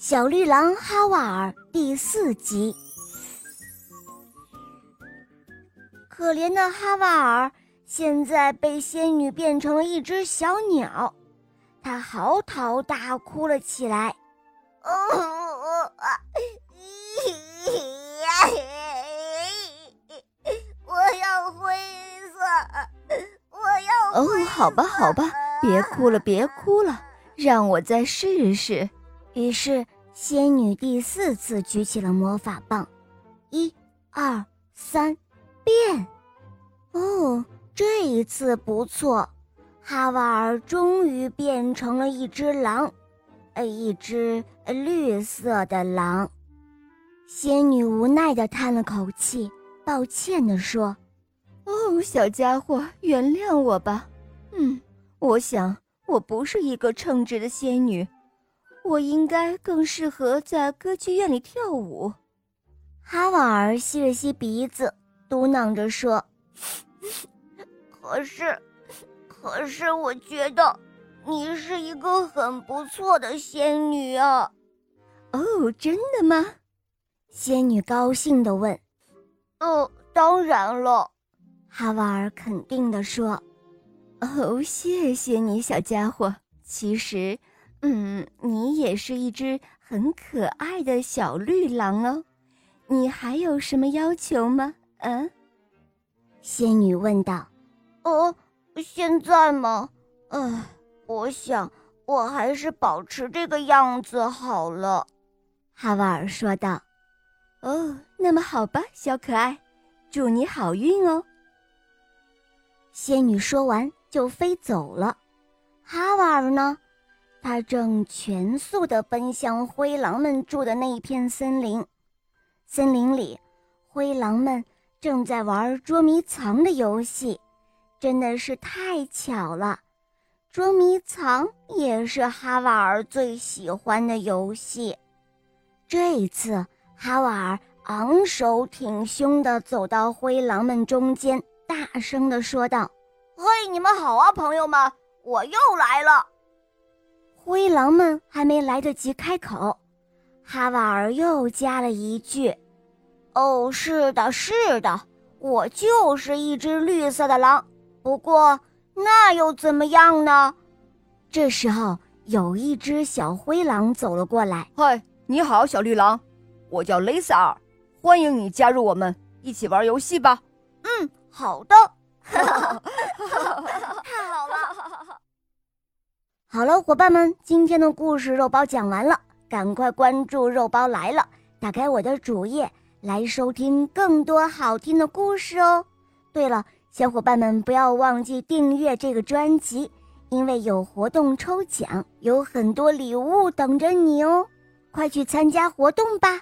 小绿狼哈瓦尔第四集。可怜的哈瓦尔现在被仙女变成了一只小鸟，他嚎啕大哭了起来。我要灰色，我要……哦，好吧，好吧，别哭了，别哭了，让我再试试。于是，仙女第四次举起了魔法棒，一、二、三，变！哦，这一次不错，哈瓦尔终于变成了一只狼，呃，一只绿色的狼。仙女无奈地叹了口气，抱歉地说：“哦，小家伙，原谅我吧。嗯，我想我不是一个称职的仙女。”我应该更适合在歌剧院里跳舞。哈瓦尔吸了吸鼻子，嘟囔着说：“ 可是，可是，我觉得你是一个很不错的仙女啊。”“哦，真的吗？”仙女高兴地问。“哦，当然了。”哈瓦尔肯定地说。“哦，谢谢你，小家伙。其实……”嗯，你也是一只很可爱的小绿狼哦。你还有什么要求吗？嗯，仙女问道。哦，现在吗？唉，我想我还是保持这个样子好了。哈瓦尔说道。哦，那么好吧，小可爱，祝你好运哦。仙女说完就飞走了。哈瓦尔呢？他正全速地奔向灰狼们住的那一片森林，森林里，灰狼们正在玩捉迷藏的游戏，真的是太巧了。捉迷藏也是哈瓦尔最喜欢的游戏。这一次，哈瓦尔昂首挺胸地走到灰狼们中间，大声地说道：“嘿，你们好啊，朋友们，我又来了。”灰狼们还没来得及开口，哈瓦尔又加了一句：“哦，是的，是的，我就是一只绿色的狼。不过那又怎么样呢？”这时候，有一只小灰狼走了过来。“嗨，你好，小绿狼，我叫雷萨尔，欢迎你加入我们，一起玩游戏吧。”“嗯，好的。”太好了。好了，伙伴们，今天的故事肉包讲完了，赶快关注“肉包来了”，打开我的主页来收听更多好听的故事哦。对了，小伙伴们不要忘记订阅这个专辑，因为有活动抽奖，有很多礼物等着你哦，快去参加活动吧。